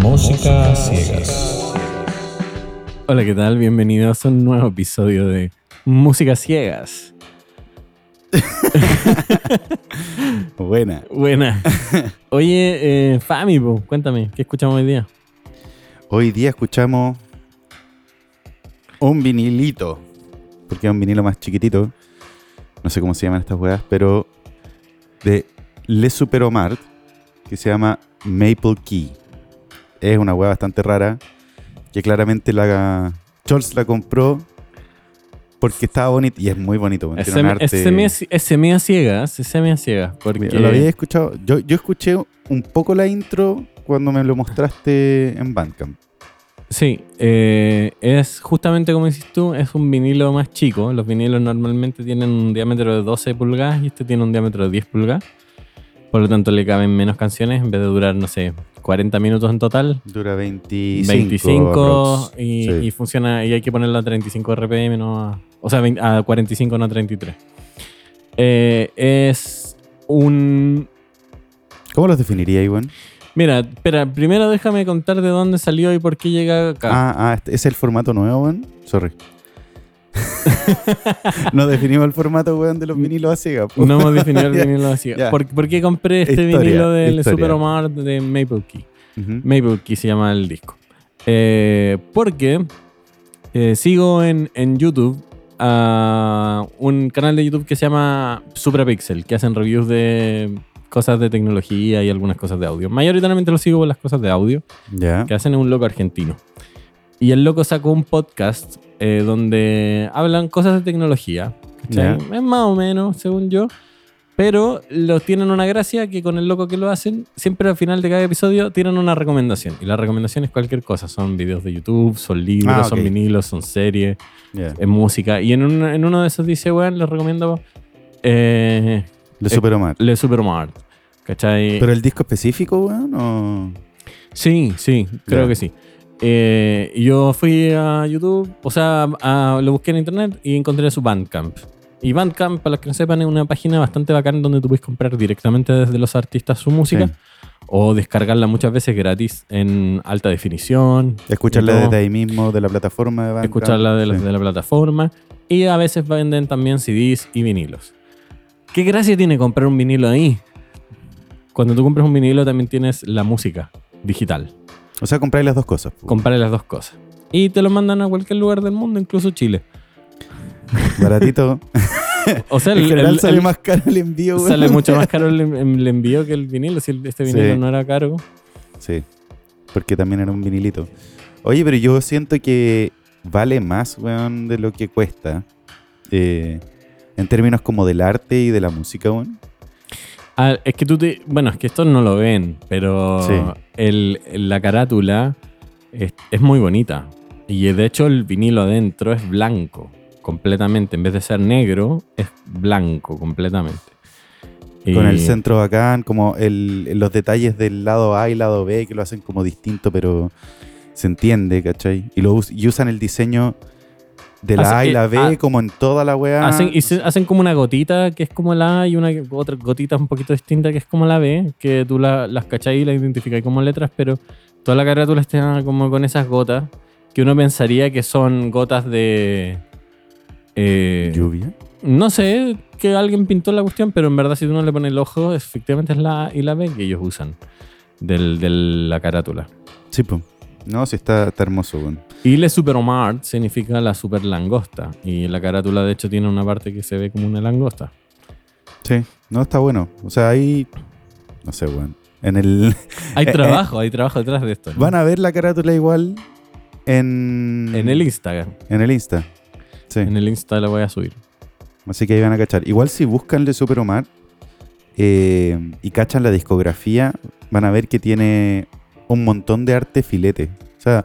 Música ciegas. Hola, ¿qué tal? Bienvenidos a un nuevo episodio de Música Ciegas. Buena. Buena. Oye, eh, Fami, po, cuéntame, ¿qué escuchamos hoy día? Hoy día escuchamos un vinilito. Porque es un vinilo más chiquitito. No sé cómo se llaman estas weas, pero de Le Superomart, que se llama Maple Key. Es una wea bastante rara, que claramente la Scholz la compró porque estaba bonito y es muy bonito. Es semi- es arte- semi- es semia ciegas, es ciegas. Porque Lo había escuchado. Yo, yo escuché un poco la intro cuando me lo mostraste en Bandcamp. Sí, eh, es justamente como dices tú, es un vinilo más chico. Los vinilos normalmente tienen un diámetro de 12 pulgadas y este tiene un diámetro de 10 pulgadas. Por lo tanto, le caben menos canciones en vez de durar, no sé, 40 minutos en total. Dura 25. 25 aprox. y, Sí. y funciona y hay que ponerlo a 35 RPM, no a, o sea, 20 a 45, no a 33. Eh, es un... ¿Cómo los definiría, Iwan? Mira, espera, primero déjame contar de dónde salió y por qué llega acá. Ah, ah, este- ¿es el formato nuevo, weón? Sorry. no definimos el formato, weón, de los vinilos a ciega. po. No hemos definido el vinilo así. ya. ¿Por, por qué compré este Historia, vinilo del historia. Super Omar de Maple Key? Maple Key se llama el disco. Eh, porque eh, sigo en, en YouTube a un canal de YouTube que se llama Suprapixel, que hacen reviews de cosas de tecnología y algunas cosas de audio. Mayoritariamente lo sigo por las cosas de audio que hacen un loco argentino. Y el loco sacó un podcast eh, donde hablan cosas de tecnología. ¿cachai? Es más o menos, según yo. Pero los tienen una gracia que con el loco que lo hacen, siempre al final de cada episodio tienen una recomendación. Y la recomendación es cualquier cosa. Son videos de YouTube, son libros, Ah, son vinilos, son series, es música. Y en, un- en uno de esos dice, weón, les recomiendo eh, Le Super Omar. Le Supermart. ¿Cachai? ¿Pero el disco específico, weón? O... Sí, sí, creo que sí. Eh, yo fui a YouTube, o sea, a- lo busqué en internet y encontré su Bandcamp. Y Bandcamp, para los que no sepan, es una página bastante bacán donde tú puedes comprar directamente desde los artistas su música Sí. o descargarla muchas veces gratis en alta definición. Escucharla desde ahí mismo, de la plataforma de Bandcamp. Escucharla de la, Sí. de la plataforma. Y a veces venden también CDs y vinilos. ¿Qué gracia tiene comprar un vinilo ahí? Cuando tú compras un vinilo también tienes la música digital. O sea, compráis las dos cosas. po. Compare las dos cosas. Y te lo mandan a cualquier lugar del mundo, incluso Chile. Baratito. O sea, en el, general el- sale el- más caro el envío, weón. sale mucho más caro el, envío que el vinilo. Si este vinilo Sí. no era caro. Sí, porque también era un vinilito. Oye, pero yo siento que vale más, weón, de lo que cuesta. eh, en términos como del arte y de la música, weón. Ah, es que tú te. Bueno, es que esto no lo ven, pero Sí. el, la carátula es, es muy bonita. Y de hecho, el vinilo adentro es blanco, completamente. En vez de ser negro, es blanco completamente. Con el centro bacán, como el, los detalles del lado A y lado B que lo hacen como distinto, pero se entiende, ¿cachai? Y, lo, y usan el diseño de la A y la eh, B ah, como en toda la weá. Hacen, y se- hacen como una gotita que es como la A y una otra gotita un poquito distinta que es como la B, que tú la- las cachai y las identificas como letras, pero toda la carátula está como con esas gotas que uno pensaría que son gotas de... eh, Lluvia. no sé que alguien pintó la cuestión, pero en verdad si tú no le pones el ojo, efectivamente es la A y la B que ellos usan del- de la carátula. Sí, pues. No, sí está, está hermoso, weón. Y le superomart significa la super langosta. Y la carátula, de hecho, tiene una parte que se ve como una langosta. Sí, no, está bueno. O sea, ahí. No sé, weón. En el. Hay Eh, eh. trabajo, hay trabajo detrás de esto. ¿no? Van a ver la carátula igual en. En el Instagram. En el Insta. Sí. En el Insta la voy a subir. Así que ahí van a cachar. Igual si buscan de Super Omar eh, y cachan la discografía, van a ver que tiene un montón de arte filete. O sea,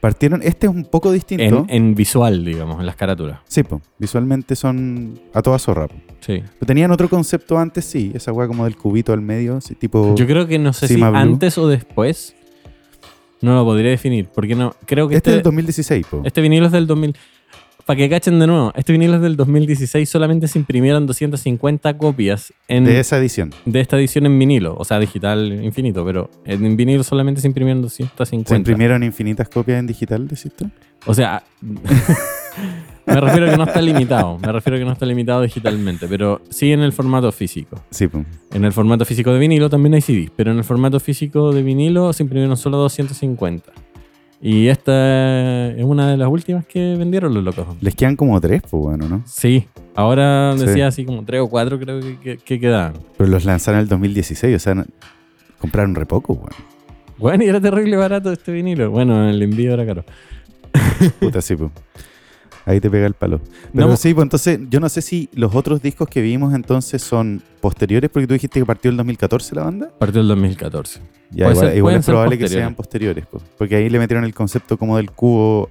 partieron. Este es un poco distinto. En, en visual, digamos, en las carátulas. Sí, po, visualmente son a toda zorra. po. Sí. Pero tenían otro concepto antes, sí. Esa weá como del cubito al medio, sí, tipo. Yo creo que no sé si Blue. antes o después. No lo podría definir. Porque no. Creo que este es este, del 2016, po. este vinilo es del 2000. Para que cachen de nuevo, este vinilo es del 2016, solamente se imprimieron 250 copias en, De esa edición. de esta edición en vinilo, o sea, digital infinito, pero en vinilo solamente se imprimieron 250. ¿Se imprimieron infinitas copias en digital, decís tú? O sea, me refiero a que no está limitado, me refiero a que no está limitado digitalmente, pero sí en el formato físico. Sí, pues. En el formato físico de vinilo también hay CDs, pero en el formato físico de vinilo se imprimieron solo 250. Y esta es una de las últimas que vendieron los locos. Les quedan como tres, pues bueno, ¿no? Sí, ahora Sí. decía así como tres o cuatro creo que, que- que quedaban. Pero los lanzaron en el 2016, o sea, compraron re poco, weón. Bueno, y era terrible barato este vinilo. Bueno, el envío era caro. Puta, sí, pues. Ahí te pega el palo. Pero No, sí, pues entonces, yo no sé si los otros discos que vimos entonces son posteriores, porque tú dijiste que partió el 2014 la banda. partió el 2014. Ya, Puede igual, ser- igual es probable que sean posteriores, pues, porque ahí le metieron el concepto como del cubo,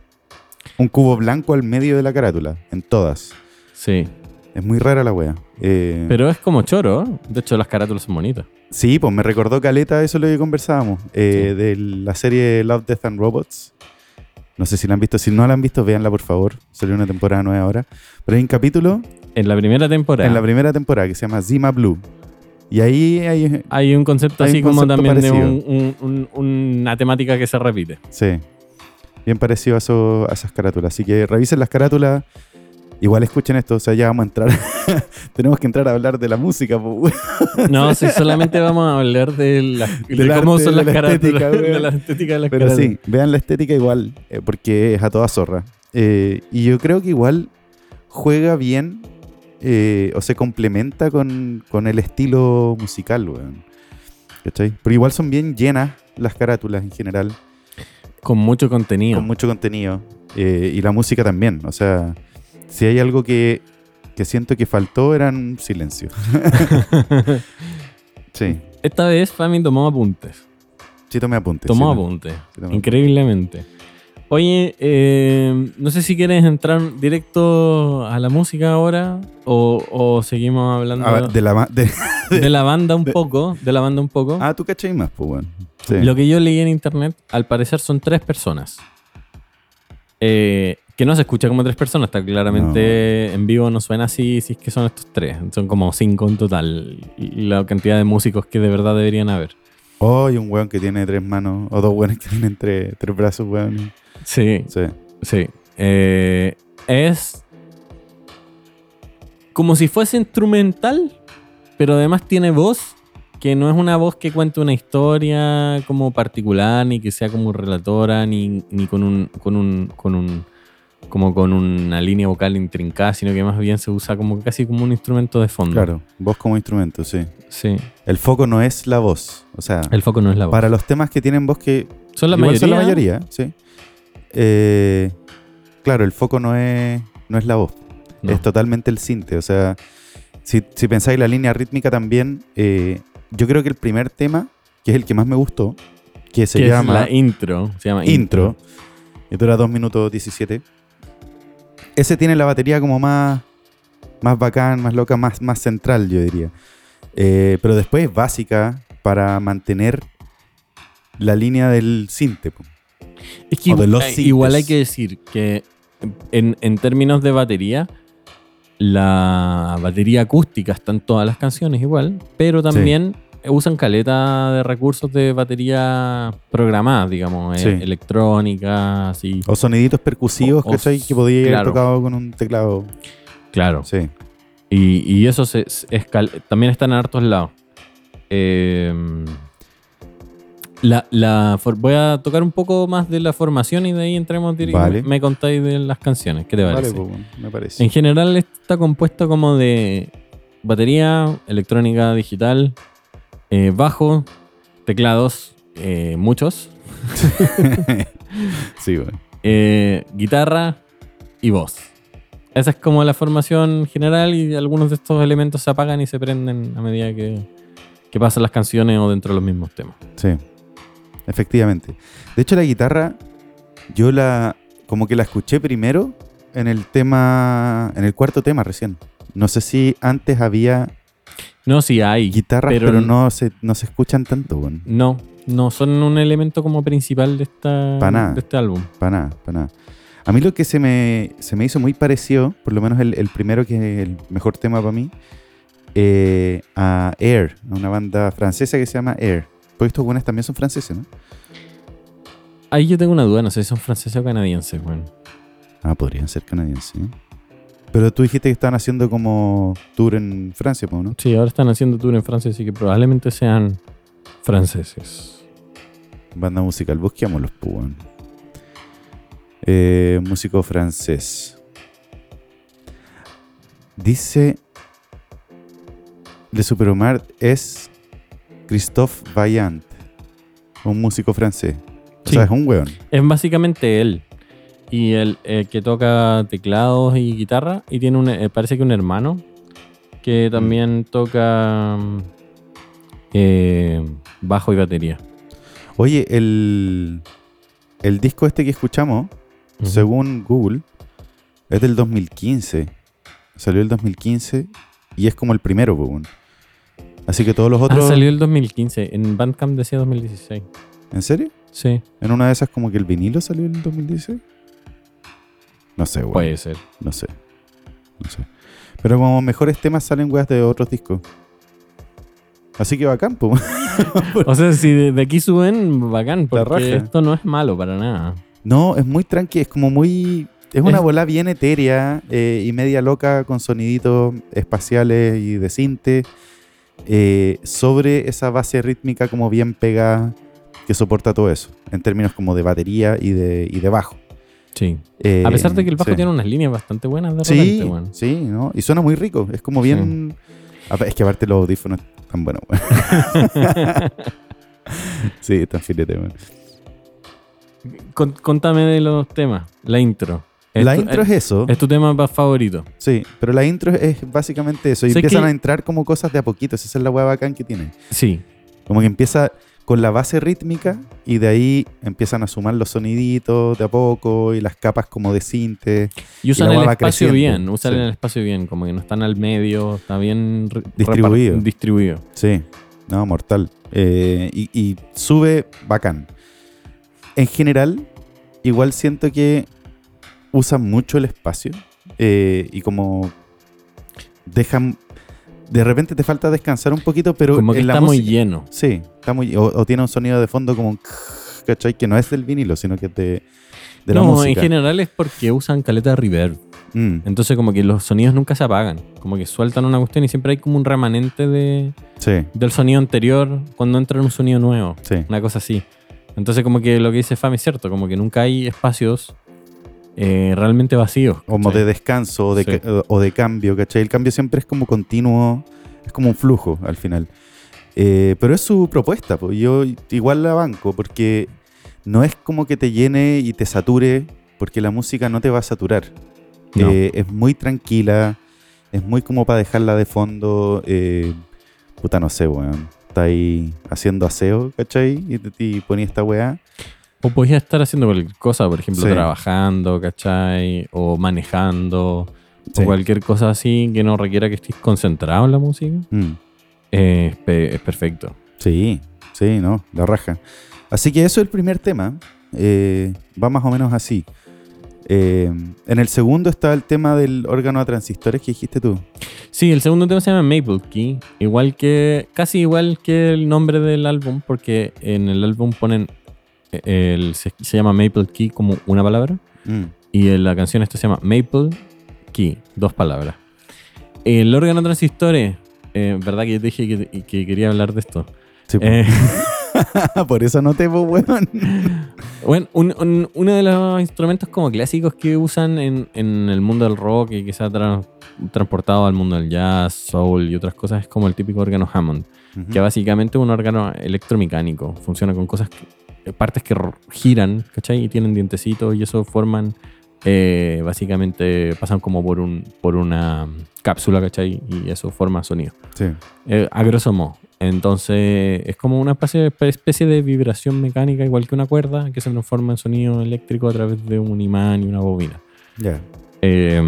un cubo blanco al medio de la carátula, en todas. Sí. Es muy rara la wea. Eh, Pero es como choro. ¿eh? De hecho, las carátulas son bonitas. Sí, pues me recordó Caleta, eso es lo que conversábamos, eh, Sí. de la serie Love, Death and Robots. No sé si la han visto, si no la han visto, véanla por favor. Salió una temporada nueva ahora. Pero hay un capítulo En la primera temporada en la primera temporada que se llama Zima Blue. Y ahí hay, hay un concepto hay así un como también de parecido. un- un- un- una temática que se repite. sí, bien parecido a, eso- a esas carátulas. Así que revisen las carátulas. Igual escuchen esto, o sea, ya vamos a entrar. Tenemos que entrar a hablar de la música, pues. No, si solamente vamos a hablar de, la, de cómo arte, son de las la carátulas. de la estética de las Pero carátulas. sí, vean la estética igual, eh, porque es a toda zorra. Eh, y yo creo que igual juega bien eh, o se complementa con, con el estilo musical, weón. ¿Cachai? Pero igual son bien llenas las carátulas en general, Con mucho contenido. con mucho contenido. y la música también. O sea, si hay algo que, que siento que faltó, eran silencio. sí, Esta vez Fami tomó apuntes. sí tomé apuntes. Tomó sí, apuntes. sí Increíblemente. Oye, eh, no sé si quieres entrar directo a la música ahora o, o seguimos hablando ver, de la, de- de la banda un poco. De la banda un poco. ah, tú cachai más, pues, weón. Sí. Lo que yo leí en internet, al parecer son tres personas. Eh, que no se escucha como tres personas, está claramente en vivo no suena así, si es que son estos tres. Son como cinco en total. y La cantidad de músicos que de verdad deberían haber. Oh, hay un weón que tiene tres manos, o dos weones que tienen tres, tres brazos, weón. Sí, Sí. sí. Eh, es como si fuese instrumental, pero además tiene voz, que no es una voz que cuente una historia como particular, ni que sea como relatora, ni, ni con un, con un, con un, como con una línea vocal intrincada, sino que más bien se usa como casi como un instrumento de fondo. Claro, voz como instrumento, sí. Sí. El foco no es la voz. O sea, El foco no es la voz. para los temas que tienen voz que son la mayoría. son la mayoría, sí. Eh, claro, el foco no es, no es la voz, No. es totalmente el cinte. O sea, si, si pensáis la línea rítmica también, eh, yo creo que el primer tema, que es el que más me gustó, que se que es llama la intro. Se llama intro, y dura 2 minutos 17. Ese tiene la batería como más, más bacán, más loca, más, más central, yo diría. Eh, pero después es básica para mantener la línea del sinte. Es que O de igu- los sintes. igual hay que decir que en, en términos de batería, la batería acústica está en todas las canciones igual, pero también usan caleta de recursos de batería programadas, digamos, eh, Sí. electrónica, así. O soniditos percusivos, O- o- ¿cachai? Que podía haber tocado con un teclado. Claro. Sí. Y, y eso se, es cal- también está en hartos lados. Eh, la, la voy a tocar un poco más de la formación y de ahí entremos directo. Vale. Me contáis de las canciones. ¿Qué te parece? Vale, bueno, me parece. En general está compuesto como de batería, electrónica digital, eh, bajo, teclados, eh, muchos, sí, bueno. eh, guitarra y voz. Esa es como la formación general y algunos de estos elementos se apagan y se prenden a medida que, que pasan las canciones o dentro de los mismos temas. Sí, efectivamente. De hecho, la guitarra, yo la, como que la escuché primero en el tema, en el cuarto tema recién. No sé si antes había No, sí hay. guitarras, pero no, se, no se escuchan tanto, bueno. No, no son un elemento como principal de, esta, nada. de este álbum. Para nada, para nada. A mí lo que se me, se me hizo muy parecido, por lo menos el, el primero que es el mejor tema para mí, eh, a Air, una banda francesa que se llama Air. Porque estos buenos también son franceses, ¿no? Ahí yo tengo una duda, no sé si son franceses o canadienses, bueno. Ah, podrían ser canadienses. ¿eh? Pero tú dijiste que estaban haciendo como tour en Francia, ¿no? Sí, ahora están haciendo tour en Francia, así que probablemente sean franceses. Banda musical, busquémoslos, pues. weón. Eh, músico francés. Dice. Le Superomar es Christophe Vaillant, un músico francés. O Sí. sea, es un weón. Es básicamente él. Y el eh, que toca teclados y guitarra. Y tiene un, eh, parece que un hermano que también toca mm, eh, bajo y batería. Oye, el, el disco este que escuchamos, según Google, es del 2015. Salió el 2015 y es como el primero, weón. Así que todos los Ah, otros. salió el 2015. En Bandcamp decía 2016. ¿En serio? Sí, ¿En una de esas como que el vinilo salió en el 2016? No sé, weón. puede ser. No sé. No sé. Pero como mejores temas salen weas de otros discos. Así que bacán, pues. O sea, si de, de aquí suben, bacán, porque esto no es malo para nada. No, es muy tranqui, es como muy... Es una Es- bola bien etérea eh, y media loca con soniditos espaciales y de cinte eh, sobre esa base rítmica como bien pegada que soporta todo eso, en términos como de batería y de, y de bajo. Sí. Eh, A pesar de que el bajo sí. tiene unas líneas bastante buenas de Sí, repente, weón. sí, ¿no? Y suena muy rico, es como bien... Es que aparte los audífonos están buenos, sí, están filete, weón. Con- contame de los temas. La intro. La tu- intro es eso. es tu tema pa- favorito. Sí, pero la intro es básicamente eso. Y empiezan que- a entrar como cosas de a poquito. Esa es la hueá bacán que tiene. Sí. Como que empieza con la base rítmica y de ahí empiezan a sumar los soniditos de a poco y las capas como de cinte. Y usan el espacio creciendo, bien. Usan sí. el espacio bien. Como que no están al medio. Está bien Distribuido. distribuido. Sí, no, mortal. Eh, y, y sube bacán. En general, igual siento que usan mucho el espacio eh, y como dejan... De repente te falta descansar un poquito, pero Como que en la está muy lleno. Sí, está muy, o, o tiene un sonido de fondo como un ¿cachai? Que no es del vinilo, sino que es de, de la no, música. en general es porque usan caleta de reverb. Mm, Entonces como que los sonidos nunca se apagan. Como que sueltan una cuestión y siempre hay como un remanente de, sí, del sonido anterior cuando entra un sonido nuevo. sí. Una cosa así. Entonces como que lo que dice Fami es cierto. Como que nunca hay espacios eh, realmente vacíos. Como ¿cachai? de descanso o de, Sí. o de cambio, ¿cachai? El cambio siempre es como continuo, es como un flujo al final. Eh, pero es su propuesta, pues yo igual la banco, porque no es como que te llene y te sature, porque la música no te va a saturar. No. Eh, es muy tranquila, es muy como para dejarla de fondo. eh, puta, no sé, weón. Está ahí haciendo aseo, ¿cachai? Y, y ponía esta weá. O podías estar haciendo cualquier cosa, por ejemplo, Sí. trabajando, ¿cachai? O manejando, Sí. o cualquier cosa así que no requiera que estés concentrado en la música. Mm. eh, es, pe- es perfecto. Sí, sí, no, la raja. Así que eso es el primer tema. eh, va más o menos así. Eh, en el segundo está el tema del órgano a transistores que dijiste tú. Sí, el segundo tema se llama Maple Key, igual que, casi igual que el nombre del álbum, porque en el álbum ponen, el, se, se llama Maple Key como una palabra, Mm, y en la canción esta se llama Maple Key, dos palabras. El órgano transistores, eh, verdad que yo te dije que, que quería hablar de esto. sí, Eh, por eso no te weón. Bueno, un- un- uno de los instrumentos como clásicos que usan en, en el mundo del rock y que se ha tra- transportado al mundo del jazz, soul y otras cosas es como el típico órgano Hammond, que básicamente es un órgano electromecánico, funciona con cosas, partes que giran, ¿cachai? Y tienen dientecitos y eso forman, eh, básicamente pasan como por, un, por una cápsula, ¿cachai? Y eso forma sonido. Sí. Eh, a grosso modo. Entonces es como una especie, especie de vibración mecánica, igual que una cuerda, que se transforma en sonido eléctrico a través de un imán y una bobina. Ya. Eh,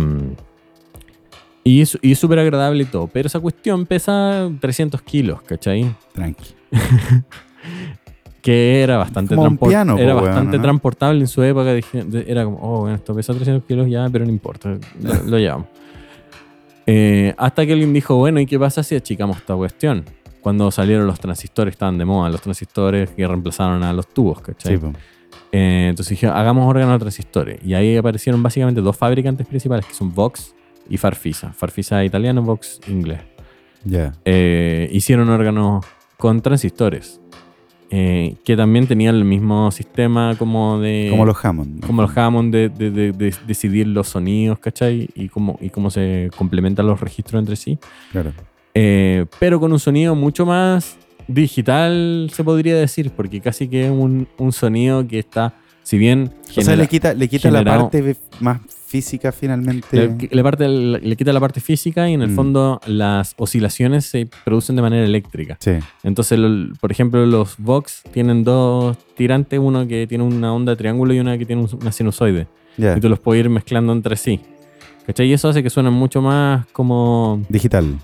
y es y es súper agradable y todo, pero esa cuestión pesa 300 kilos, ¿cachai? Tranqui. que era bastante, piano, po, era weón, bastante ¿no? transportable en su época. dije- era como, oh, bueno, esto pesa 300 kilos ya, pero no importa, lo, lo llevamos. Eh, hasta que alguien dijo, bueno, ¿y qué pasa si achicamos esta cuestión? Cuando salieron los transistores, estaban de moda, los transistores que reemplazaron a los tubos, ¿cachai? Sí, po. Eh, entonces dije, hagamos órganos de transistores. Y ahí aparecieron básicamente dos fabricantes principales, que son Vox y Farfisa. Farfisa italiano, Vox inglés. Ya. Eh, hicieron órganos con transistores, eh, que también tenían el mismo sistema como de... Como los Hammond. como los Hammond de, de- de- de decidir los sonidos, ¿cachai? Y cómo, y cómo se complementan los registros entre sí. Claro. Eh, pero con un sonido mucho más digital, se podría decir, porque casi que es un, un sonido que está, si bien... o sea, le quita, le quita la parte más física finalmente. le, le parte- le- le quita la parte física y en el Mm. fondo las oscilaciones se producen de manera eléctrica. Sí, Entonces, lo- por ejemplo, los Vox tienen dos tirantes, uno que tiene una onda de triángulo y una que tiene un- una sinusoide. Y tú los puedes ir mezclando entre sí. ¿Cachai? Y eso hace que suenen mucho más como... Digital.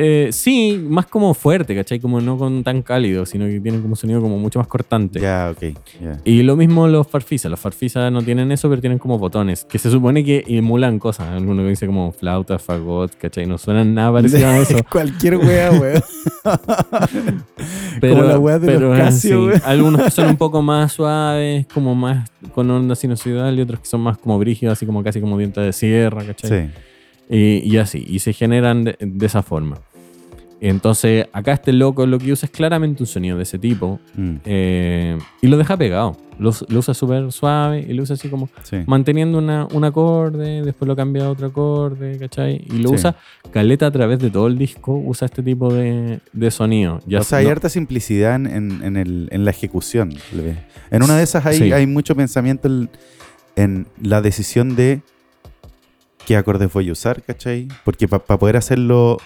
Eh, sí, más como fuerte, ¿cachai? Como no con tan cálido, sino que tienen como un sonido como mucho más cortante. Ya, ok. Ya. Y lo mismo los Farfisa. Los Farfisa no tienen eso, pero tienen como botones, que se supone que emulan cosas. Alguno que dice como flauta, fagot, ¿cachai? No suenan nada parecido a eso. Cualquier wea, weón. Pero, Como la wea de los pero, Casio, sí. Algunos que son un poco más suaves, como más con onda sinusoidal, y otros que son más como brígidos, así como casi como dientes de sierra, ¿cachai? Sí. Y, y así, y se generan de, de esa forma. Entonces, acá este loco lo que usa es claramente un sonido de ese tipo Mm, eh, y lo deja pegado. Lo, lo usa súper suave y lo usa así como sí. manteniendo una, un acorde, después lo cambia a otro acorde, ¿cachai? Y lo Sí. usa caleta a través de todo el disco, usa este tipo de, de sonido. Ya o sea, hay harta simplicidad en, en- en el- en la ejecución. En una de esas hay, Sí. hay mucho pensamiento en, en la decisión de qué acordes voy a usar, ¿cachai? Porque para poder hacerlo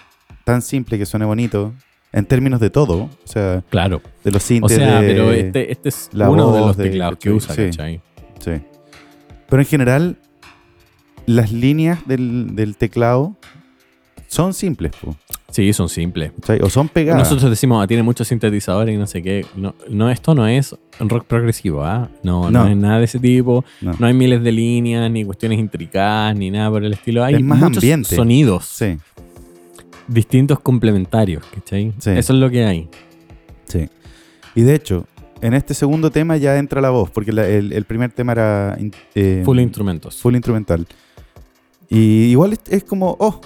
tan simple que suene bonito, en términos de todo, o sea, Claro. de los O sintes sea, de- pero este, este es la uno de los de- teclados que usa, Sí. ¿cachai? Sí. Pero en general, las líneas del, del teclado son simples, po, Sí, son simples. O son pegadas. Nosotros decimos, ah, tiene muchos sintetizadores y no sé qué. No, no esto no es rock progresivo, ¿ah? No, no, No. es nada de ese tipo. No. No hay miles de líneas, ni cuestiones intricadas, ni nada por el estilo. Hay Es más muchos ambiente. sonidos Sí, distintos complementarios, ¿cachai? Sí. Eso es lo que hay. sí. Y de hecho, en este segundo tema ya entra la voz, porque la- el, el primer tema era eh, Full instrumentos. full instrumental. Y igual es, es como, oh,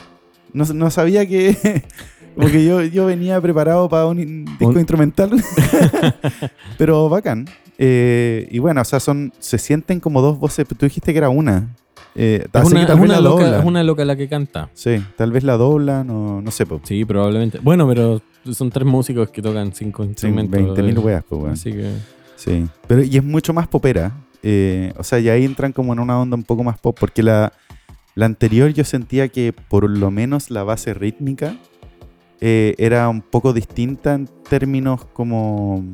no, no sabía que... Porque yo, yo venía preparado para un disco Un- instrumental. Pero bacán. Eh, y bueno, o sea, son se sienten como dos voces. Tú dijiste que era una. Eh, Es una, que tal es vez una la loca, doblan. es una loca la que canta. Sí, tal vez la doblan o no sé. po. Sí, probablemente. Bueno, pero son tres músicos que tocan cinco instrumentos. 20.000 eh, weas, pues, weón. Así que. Sí. Pero, y es mucho más popera. Eh, o sea, y ahí entran como en una onda un poco más pop. Porque la, la anterior yo sentía que por lo menos la base rítmica eh, era un poco distinta en términos como.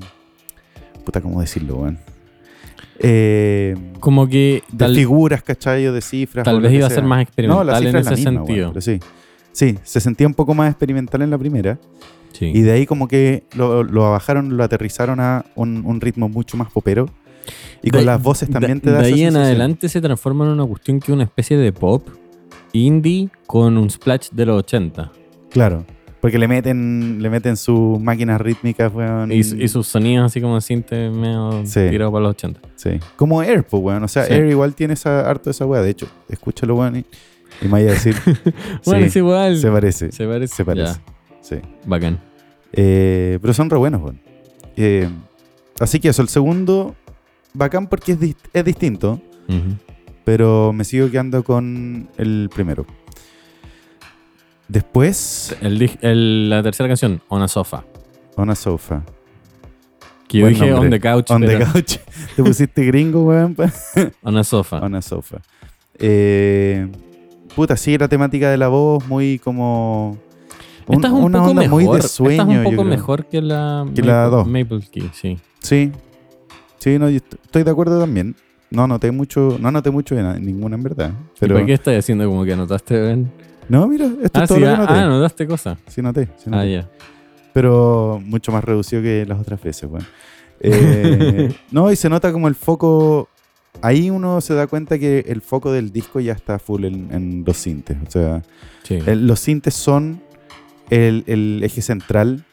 Puta, ¿cómo decirlo, weón? Eh, Como que de tal, figuras, ¿cachai? O de cifras. tal vez iba a ser más No, experimental la en es ese misma, sentido. pero sí. Sí, se sentía un poco más experimental en la primera. Sí. Y de ahí como que lo, lo bajaron, lo aterrizaron a un, un ritmo mucho más popero. Y con De- las voces también de, te da De esa ahí en adelante se transforma en una cuestión que es una especie de pop indie con un splash de los 80. Claro. Porque le meten, le meten sus máquinas rítmicas, weón. Y, y sus sonidos así como sinte medio Sí. tirado para los 80. Sí. Como Air, pues, weón. O sea, Sí. Air igual tiene esa, harto esa weá. De hecho, escúchalo, weón. Y, y me vaya a decir. Bueno, sí, es igual. se parece. Se parece. Se parece. Ya, Sí. bacán. Eh, pero son re buenos, weón. Eh, así que eso, el segundo, bacán porque es, dis- es distinto. Pero me sigo quedando con el primero. Después, El di- el- la tercera canción, On a Sofa. On a Sofa. Que yo Buen dije nombre. On the Couch, On the couch. Te pusiste gringo, weón. On a Sofa. On a Sofa. Eh, puta, sí, la temática de la voz muy como... un- Esta es un una poco onda mejor. muy de sueño, Esta es un poco mejor que la, Que la Maple- dos. Maple Key, sí. Sí. Sí, no, yo estoy de acuerdo también. No noté mucho, no noté mucho de na- ninguna en verdad. Pero, Pero, ¿Por qué estás haciendo como que anotaste? Ben? No, mira, esto Ah, es todo sí, lo que ah, noté. ah, anotaste cosas. Sí noté, sí Ah, noté. ya. pero mucho más reducido que las otras veces, weón. Eh, no, y se nota como el foco. Ahí uno se da cuenta que el foco del disco ya está full en, en los sintes. O sea, Sí. el- los sintes son el, el eje central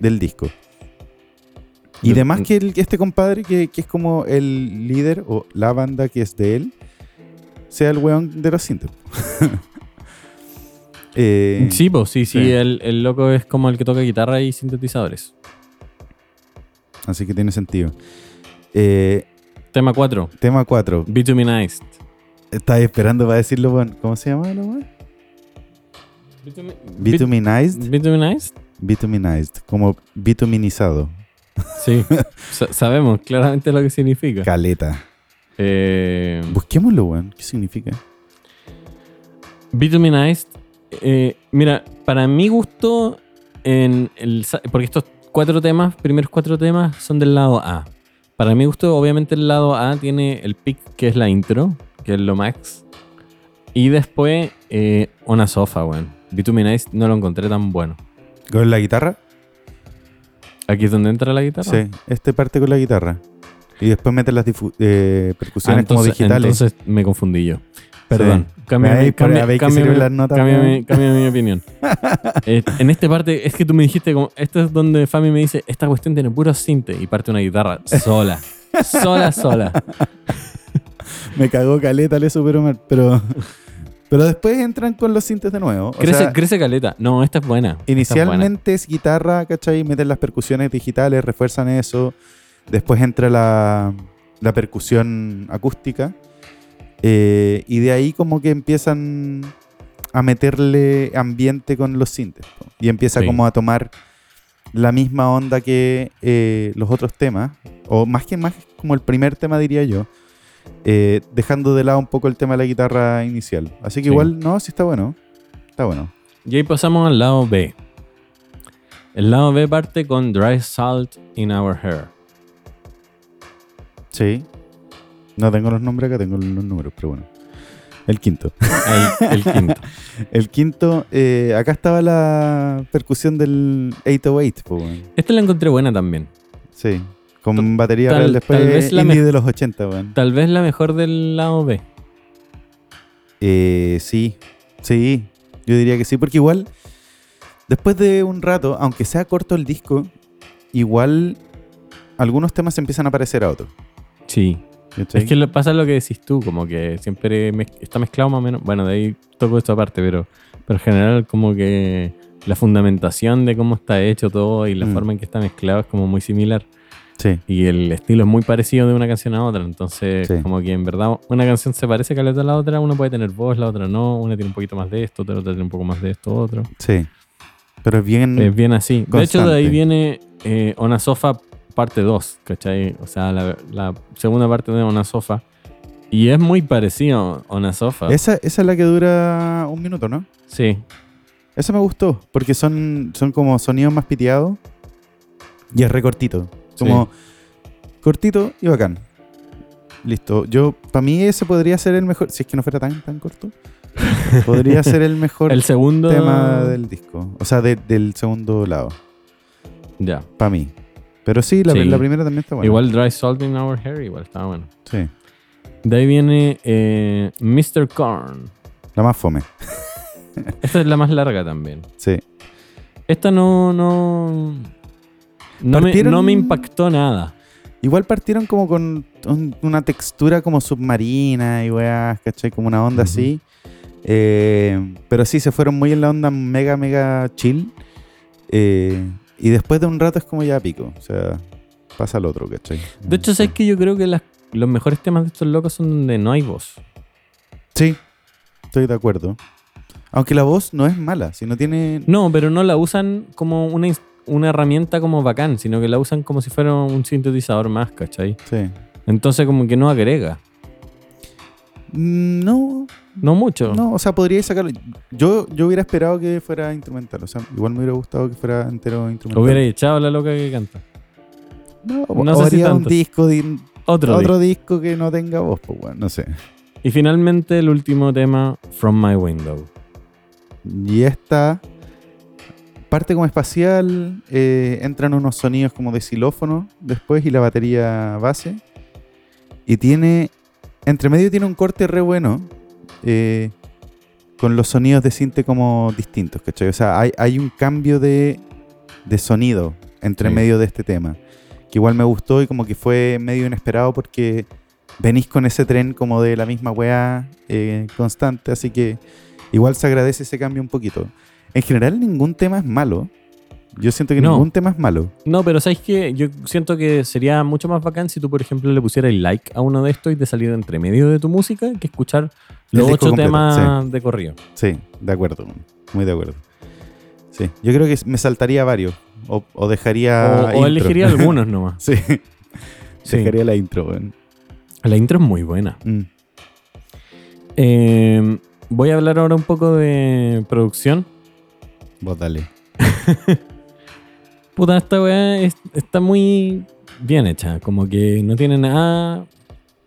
del disco. Y además que el- este compadre, que, que es como el líder o la banda que es de él, sea el weón de los sintes. Eh, Sí, pues sí, sí, sí. El, el loco es como el que toca guitarra y sintetizadores. Así que tiene sentido. Eh, Tema 4. tema 4. Bituminized. Estaba esperando para decirlo, bueno. ¿Cómo se llama? Bituminized. Bituminized. Bituminized. Como bituminizado. Sí. Sa- sabemos claramente lo que significa. Caleta. Eh, Busquémoslo, weón. ¿Qué significa? Bituminized. Eh, mira, para mi gusto, en el, porque estos cuatro temas, primeros cuatro temas, son del lado A. Para mi gusto, obviamente, el lado A tiene el pick, que es la intro, que es lo max. Y después, eh, una sofa, weón. Bituminized no lo encontré tan bueno. ¿Con la guitarra? Aquí es donde entra la guitarra. Sí, este parte con la guitarra. Y después mete las eh, Ah, percusiones como entonces, digitales. entonces me confundí yo. Perdón. Cámbiame, mi opinión. Eh, en esta parte, es que tú me dijiste, como, esto es donde Fami me dice, esta cuestión tiene puro sinte y parte una guitarra sola. sola, sola. Me cagó caleta, le super mal. Pero, pero después entran con los sintes de nuevo. O Crece, sea, crece caleta. No, esta es buena. esta es buena. Inicialmente es guitarra, ¿cachai? Meten las percusiones digitales, refuerzan eso. Después entra la, la percusión acústica. Eh, y de ahí como que empiezan a meterle ambiente con los sintes. Y empieza Sí. como a tomar la misma onda que eh, los otros temas. O más que más como el primer tema diría yo. eh, dejando de lado un poco el tema de la guitarra inicial. Así que Sí. igual, no, sí está bueno. Está bueno. Y ahí pasamos al lado B. El lado B parte con Dry Salt in Our Hair. Sí. No tengo los nombres acá, tengo los números, pero bueno. El quinto. El, el quinto. El quinto, eh, acá estaba la percusión del 808, po, weón. Esta la encontré buena también. Sí. Con batería tal- real después tal vez la indie de los 80, weón. Tal vez la mejor del lado B. Eh, sí, sí. Yo diría que sí, porque igual, después de un rato, aunque sea corto el disco, igual algunos temas empiezan a parecer a otros. Sí. ¿Cachai? Es que lo, pasa lo que decís tú, como que siempre mez- está mezclado más o menos. Bueno, de ahí toco esto aparte, pero, pero en general, como que la fundamentación de cómo está hecho todo y la Mm. forma en que está mezclado es como muy similar. Sí, Y el estilo es muy parecido de una canción a otra. Entonces, Sí. como que en verdad una canción se parece a la otra. Una puede tener voz, la otra no. Una tiene un poquito más de esto, otra tiene un poco más de esto, otro. sí. Pero es bien... Es bien así. De hecho, de ahí viene eh, Ona Sofa parte 2, ¿cachai? O sea, la, la segunda parte de Ona Sofa. Y es muy parecido a Ona Sofa. Esa, esa es la que dura un minuto, ¿no? Sí, Esa me gustó, porque son, son como sonidos más piteados y es recortito. Como cortito y bacán. Listo. Yo, para mí ese podría ser el mejor, si es que no fuera tan, tan corto, podría ser el mejor el segundo. tema del disco. O sea, de- del segundo lado, Ya. para mí. Pero sí, la, Sí. la primera también está buena. Igual Dry Salt in Our Hair, igual estaba bueno. Sí. De ahí viene eh, Mr. Corn. La más fome. Esta es la más larga también. Sí. Esta no. No, no, me, no me impactó nada. Igual partieron como con un- una textura como submarina y weas, ¿cachai? Como una onda así. Eh, pero sí, se fueron muy en la onda mega, mega chill. Eh, y después de un rato es como ya pico. O sea, pasa al otro, ¿cachai? De hecho, ¿sabes que Yo creo que las- los mejores temas de estos locos son donde no hay voz. Sí, estoy de acuerdo. Aunque la voz no es mala, si no tiene... No, pero no la usan como una, una herramienta como bacán, sino que la usan como si fuera un sintetizador más, ¿cachai? Sí. Entonces como que no agrega. Mm, No, No mucho. no, o sea, podría sacarlo. Yo, yo hubiera esperado que fuera instrumental. O sea, igual me hubiera gustado que fuera entero instrumental. Hubiera echado a la loca que canta. No, No o sé si haría un tanto. disco de, Otro. disco que no tenga voz, pues bueno, no sé. Y finalmente el último tema, From My Window. Y esta parte como espacial, eh, entran unos sonidos como de xilófono después y la batería base. Y tiene, entre medio tiene un corte re bueno, eh, con los sonidos de cinte como distintos, ¿cachai? O sea, hay, hay un cambio de, de sonido entre Sí. medio de este tema, que igual me gustó y como que fue medio inesperado porque venís con ese tren como de la misma weá eh, constante, así que igual se agradece ese cambio un poquito. En general ningún tema es malo. Yo siento que No. ningún tema es malo. No, pero ¿sabes qué? Yo siento que sería mucho más bacán si tú, por ejemplo, le pusieras like a uno de estos y te saliera entre medio de tu música que escuchar El los ocho completo, temas de corrido. Sí, de acuerdo, muy de acuerdo. Sí, yo creo que me saltaría varios o, o dejaría O, elegiría algunos nomás. sí, Sí. dejaría la intro, weón. La intro es muy buena. Mm. Eh, voy a hablar ahora un poco de producción. Vos dale. Puta, esta weá es- está muy bien hecha. Como que no tiene nada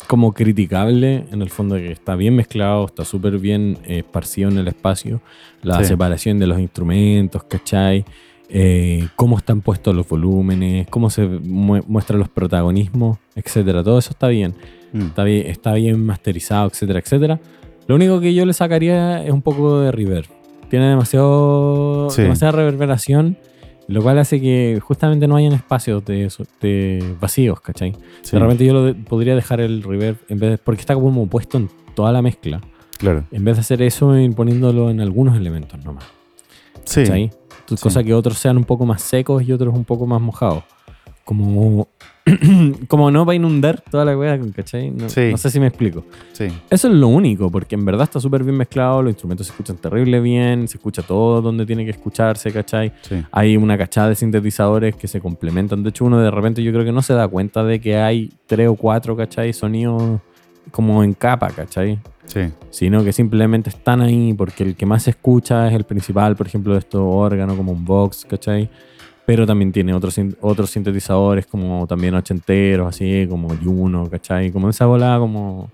como criticable. En el fondo que está bien mezclado, está súper bien eh, esparcido en el espacio. La Sí. separación de los instrumentos, ¿cachai? Eh, cómo están puestos los volúmenes, cómo se mu- muestran los protagonismos, etcétera. Todo eso está bien. Mm. Está bien, está bien masterizado, etcétera, etcétera. Lo único que yo le sacaría es un poco de reverb. Tiene demasiado, Sí. demasiada reverberación, lo cual hace que justamente no hayan espacios de, de vacíos, ¿cachai? Sí, De repente yo lo de- podría dejar el reverb en vez de, porque está como puesto en toda la mezcla. claro. En vez de hacer eso, ir poniéndolo en algunos elementos nomás. Sí, ¿cachai? Sí. Cosa que otros sean un poco más secos y otros un poco más mojados. Como, como no va a inundar toda la weá, ¿cachai? No, Sí. no sé si me explico. sí, Eso es lo único, porque en verdad está súper bien mezclado, los instrumentos se escuchan terrible bien, se escucha todo donde tiene que escucharse, ¿cachai? sí. Hay una cachada de sintetizadores que se complementan. De hecho, uno de repente yo creo que no se da cuenta de que hay tres o cuatro, ¿cachai? Sonidos como en capa, ¿cachai? sí. Sino que simplemente están ahí porque el que más se escucha es el principal, por ejemplo, de estos órganos como un box, ¿cachai? Pero también tiene otros, otros sintetizadores como también ochenteros, así como Juno, ¿cachai? Como esa bola como...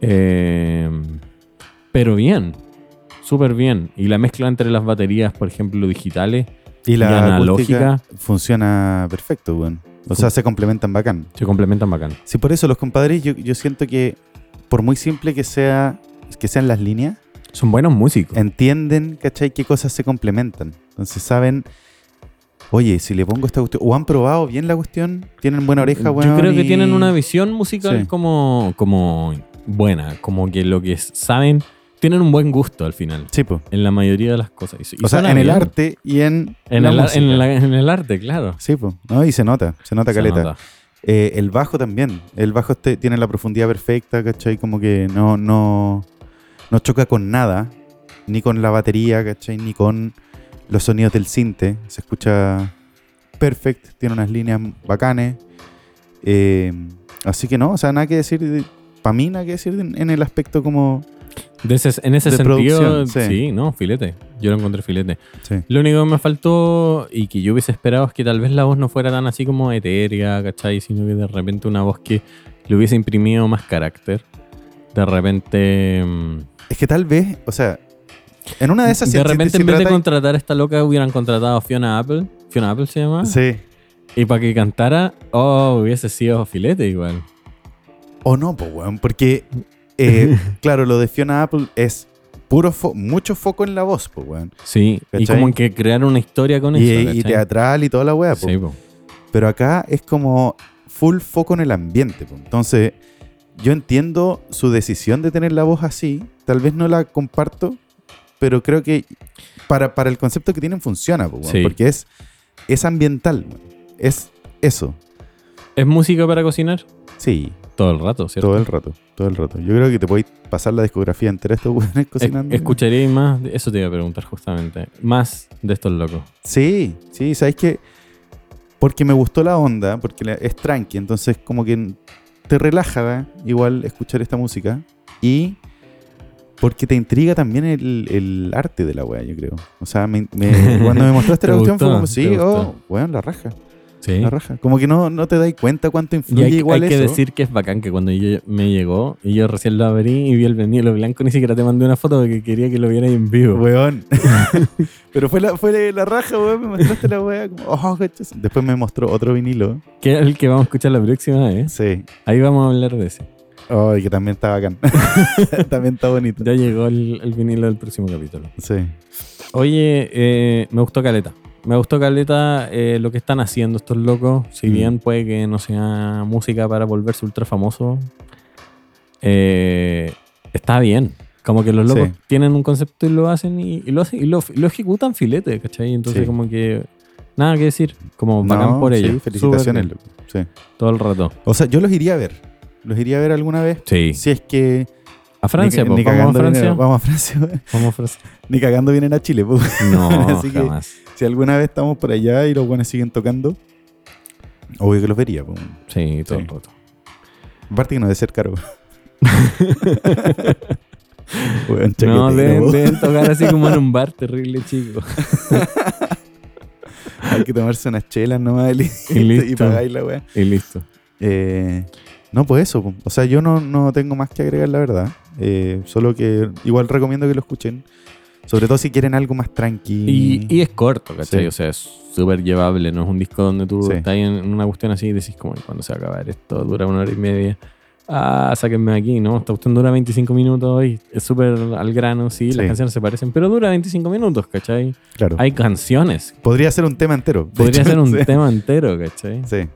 eh, pero bien, súper bien. Y la mezcla entre las baterías, por ejemplo, digitales, Y Y la analógica. analógica funciona perfecto, weón. O sea, se complementan bacán. se complementan bacán. Sí, por eso los compadres, yo, yo siento que por muy simple que sea que sean las líneas, Son buenos músicos. entienden, ¿cachai? Qué cosas se complementan. Entonces saben, oye, si le pongo esta cuestión, o han probado bien la cuestión, tienen buena oreja, weón. Yo creo que y- tienen una visión musical Sí. como, como buena, como que lo que saben, tienen un buen gusto al final, Sí, po. en la mayoría de las cosas. Y- O sea, en el arte y en, En, la el, ar- música. en la- en el arte, claro. Sí, po. No, y se nota, se nota Se caleta. nota. Eh, el bajo también. El bajo este tiene la profundidad perfecta, ¿cachai? Como que no, no, no choca con nada, ni con la batería, ¿cachai? Ni con los sonidos del cinte. Se escucha perfecto, tiene unas líneas bacanes. Eh, así que no, o sea, nada que decir, para mí nada que decir en, en el aspecto como... De ese- en ese De sentido, sí. sí. no, filete. Yo lo encontré filete. Sí, Lo único que me faltó y que yo hubiese esperado es que tal vez la voz no fuera tan así como etérea, ¿cachai? Sino que de repente una voz que le hubiese imprimido más carácter. De repente... mm, es que tal vez, o sea, en una de esas... de si- repente, si en vez de trata- contratar a esta loca, hubieran contratado a Fiona Apple. Fiona Apple se llama. Sí. Y para que cantara, oh, hubiese sido filete igual. O no, pues, weón, porque, eh, claro, lo de Fiona Apple es puro fo- mucho foco en la voz, pues, weón. Sí, y ¿Cachai? como en que crear una historia con Y, eso. y ¿cachai? teatral y toda la weá, Sí, pues. po. Pero acá es como full foco en el ambiente, pues. Entonces, yo entiendo su decisión de tener la voz así. Tal vez no la comparto, pero creo que para, para el concepto que tienen funciona, Sí. porque es, es ambiental. Es eso. ¿Es música para cocinar? Sí, Todo el rato, ¿cierto? todo el rato, todo el rato. Yo creo que te podéis pasar la discografía entera de estos weones Es- cocinando. Escucharía más, eso te iba a preguntar justamente, más de estos locos. Sí, sí, ¿sabes qué? Porque me gustó la onda, porque es tranqui, entonces como que te relaja ¿eh? igual escuchar esta música y porque te intriga también el, el arte de la weá, yo creo. O sea, me- me- cuando me mostraste ¿Te la cuestión fue como, ¿Te sí, oh, weón, la raja. Sí. La raja. Como que no, no te das cuenta cuánto Y influye hay, igual hay que decir que es bacán que cuando yo, me llegó y yo recién lo abrí y vi el vinilo blanco, ni siquiera te mandé una foto porque quería que lo vieras en vivo. Weón. Pero fue la, fue la raja, weón. Me mostraste la weá. Como, oh. Después me mostró otro vinilo. Que es el que vamos a escuchar la próxima vez. Sí. Ahí vamos a hablar de ese. Oh, y que también está bacán. también está bonito. Ya llegó el, el vinilo del próximo capítulo. Sí. Oye, eh, me gustó Caleta. Me gustó Caleta eh, lo que están haciendo estos locos. Si Mm. bien puede que no sea música para volverse ultra famoso, eh, está bien. Como que los locos Sí. tienen un concepto y lo hacen y, y lo hacen y lo, y lo ejecutan filete, ¿cachai? Entonces, Sí. como que nada que decir. Como bacán No, por sí, ellos. felicitaciones, loco. Sí. Todo el rato. O sea, yo los iría a ver. Los iría a ver alguna vez. Sí. Si es que. A Francia, ni, ni Vamos a cagando Francia. vienen- vamos a Francia. Vamos a Francia. ni cagando vienen a Chile. pues. No, Así que- jamás. Si alguna vez estamos por allá y los buenos siguen tocando, obvio que los vería. pues. Sí, todo Sí. el rato. Aparte que no debe ser caro. Weón, No, deben, deben tocar así como en un bar terrible, chico. Hay que tomarse unas chelas nomás y, Y listo. y pagáis la weá. Y listo. Eh, no, pues eso. O sea, yo no, no tengo más que agregar, la verdad. Eh, solo que igual recomiendo que lo escuchen. Sobre todo si quieren algo más tranqui. Y, y es corto, ¿cachai? Sí. O sea, es súper llevable. No es un disco donde tú Sí. estás en una cuestión así y decís, como, cuando se va a acabar esto? Dura una hora y media. Ah, sáquenme aquí, ¿no? Esta cuestión dura 25 minutos y es súper al grano, sí, Sí. las canciones se parecen, pero dura 25 minutos, ¿cachai? Claro. Hay canciones. Podría ser un tema entero. Podría hecho, ser un tema entero, ¿cachai? Sí.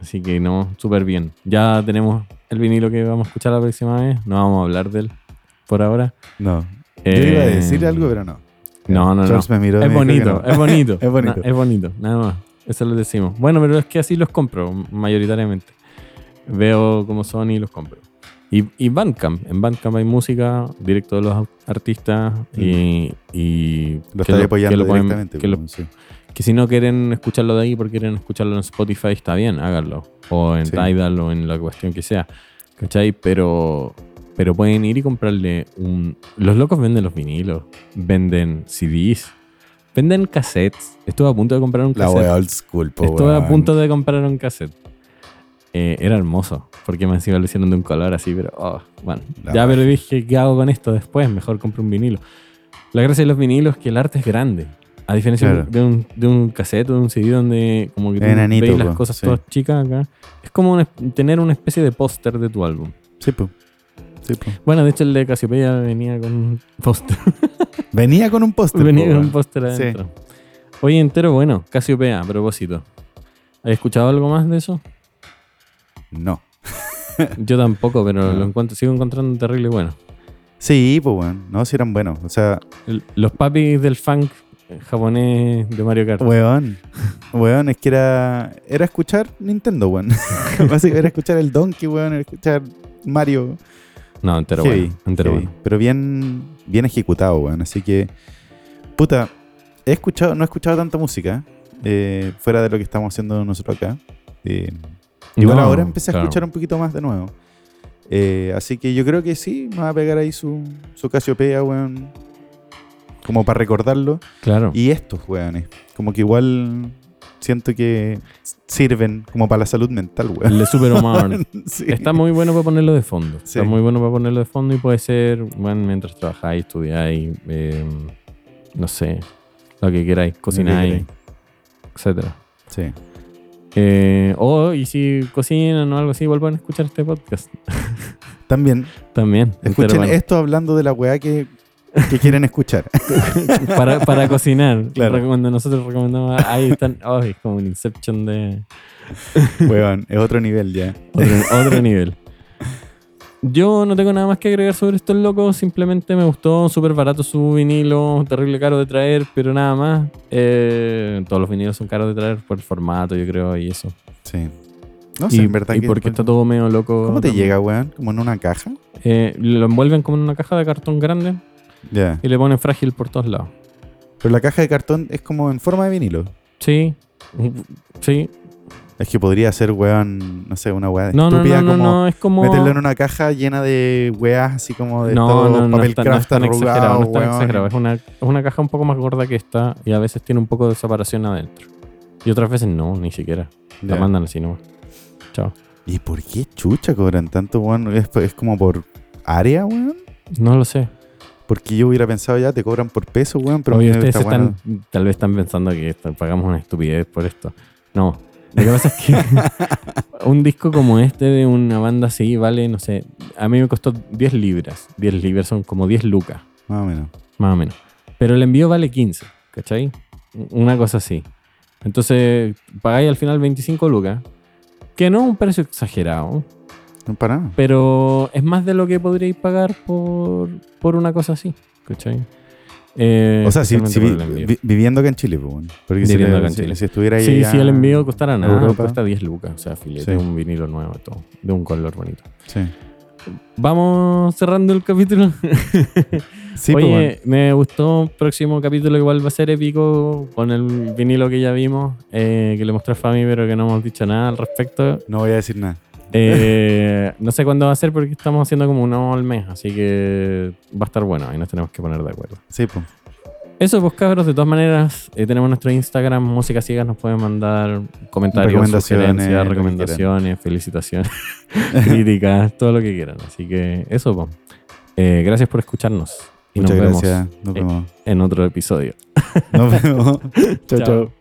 Así que no, súper bien. Ya tenemos el vinilo que vamos a escuchar la próxima vez. No vamos a hablar de él por ahora. No. Yo iba a Eh, decir algo, pero no. No, no, no. Me miró y Es bonito, es bonito. Es bonito. Es bonito, nada más. Eso lo decimos. Bueno, pero es que así los compro, mayoritariamente. Veo cómo son y los compro. Y, y Bandcamp. En Bandcamp hay música directo de los artistas y, y Mm. Lo que estoy apoyando que lo directamente. que lo- pues, sí. Que si no quieren escucharlo de ahí porque quieren escucharlo en Spotify, está bien, háganlo. O en Sí. Tidal o en la cuestión que sea. ¿Cachai? Pero, pero pueden ir y comprarle un... Los locos venden los vinilos, venden CDs, venden cassettes. Estuve a punto de comprar un La cassette. wea old school, po, Estuve a punto de comprar un cassette. Eh, era hermoso, porque me encima lo hicieron de un color así, pero oh, bueno. La ya, pero dije, ¿qué hago con esto después? Mejor compro un vinilo. La gracia de los vinilos es que el arte es grande. A diferencia Claro. de, un, de un cassette o de un CD donde como que tú Enanito, veis las po, cosas sí. todas chicas acá. Es como una- tener una especie de póster de tu álbum. Sí, po. Sí. Bueno, de hecho el de Cassiopeia venía con un póster. Venía con un póster. venía po, con un póster Sí. adentro. Oye, entero bueno. Cassiopeia, a propósito. ¿Has escuchado algo más de eso? No. Yo tampoco, pero No. lo encuentro, sigo encontrando terrible bueno. Sí, pues weón. No, si eran buenos. O sea, El- los papis del funk japonés de Mario Kart. weón. Weón, es que era. Era escuchar Nintendo, weón. Era escuchar el Donkey, weón. Era escuchar Mario. No, entero Heavy, bueno. Entero heavy. bueno. Pero bien, bien ejecutado, weón. Así que. Puta. He escuchado, no he escuchado tanta música. eh, fuera de lo que estamos haciendo nosotros acá. Eh, Igual No, ahora empecé a escuchar un poquito más de nuevo. Eh, así que yo creo que sí, me va a pegar ahí su, su Casiopea, weón. Como para recordarlo. Claro. Y estos, weones. Como que igual siento que sirven como para la salud mental, weón. El de Super. Sí. Está muy bueno para ponerlo de fondo. Sí. Está muy bueno para ponerlo de fondo y puede ser, bueno, mientras trabajáis, estudiáis, eh, no sé, lo que queráis, cocináis, etcétera. Sí. Eh, o, y si cocinan o algo así, vuelvan a escuchar este podcast. También, También. escuchen bueno. esto hablando de la weá que, que quieren escuchar. para, para cocinar. Claro. Cuando nosotros recomendamos, ahí están, oh, es como un Inception de weón, es otro nivel ya. otro, otro nivel. Yo no tengo nada más que agregar sobre estos locos, simplemente me gustó, súper barato su vinilo, terrible caro de traer, pero nada más. Eh, todos los vinilos son caros de traer por el formato, yo creo, y eso. Sí. No sé, y en verdad y que- porque está todo medio loco. ¿Cómo te también. llega, weón? ¿Como en una caja? Eh, lo envuelven como en una caja de cartón grande Y le ponen frágil por todos lados. Pero la caja de cartón es como en forma de vinilo. Sí, sí. Es que podría ser, weón, no sé, una weá No, estúpida no, no, como es como... meterlo en una caja llena de weas así como de todo papel está- craft arrugado, no es exagerado. Es una, es una caja un poco más gorda que esta y a veces tiene un poco de separación adentro. Y otras veces no, ni siquiera. La mandan así nomás. Chao. ¿Y por qué chucha cobran tanto, weón? ¿Es, es como por área, weón? No lo sé. Porque yo hubiera pensado ya, te cobran por peso, weón, pero Oye, ustedes están, tal vez están pensando que pagamos una estupidez por esto. No. Lo que pasa es que un disco como este de una banda así vale, no sé, a mí me costó 10 libras. 10 libras son como 10 lucas, Más o menos. más o menos. Pero el envío vale 15, ¿cachai? Una cosa así. Entonces, pagáis al final 25 lucas, que no es un precio exagerado, No para nada. pero es más de lo que podríais pagar por, por una cosa así, ¿cachai? Eh, O sea, si, vi- el vi- viviendo acá en Chile, pues, weón. Porque si, le- en si- Chile. si estuviera ahí Sí, si el envío costara nada, Europa, cuesta 10 lucas, o sea, filete, Sí. un vinilo nuevo todo, de un color bonito. Sí. Vamos cerrando el capítulo. Sí, pues, Oye, me gustó. Próximo capítulo igual va a ser épico con el vinilo que ya vimos, eh, que le mostré a Fami, pero que no hemos dicho nada al respecto. No voy a decir nada. Eh, no sé cuándo va a ser porque estamos haciendo como uno al mes, así que va a estar bueno y nos tenemos que poner de acuerdo. Sí, pues. Eso, pues cabros, de todas maneras, eh, tenemos nuestro Instagram, Música Ciegas, nos pueden mandar comentarios, Recomendaciones, sugerencias, recomendaciones, felicitaciones, críticas, todo lo que quieran. Así que eso, pues. Eh, gracias por escucharnos y Muchas nos vemos. Nos vemos. en otro episodio. Nos vemos. Chao. chao.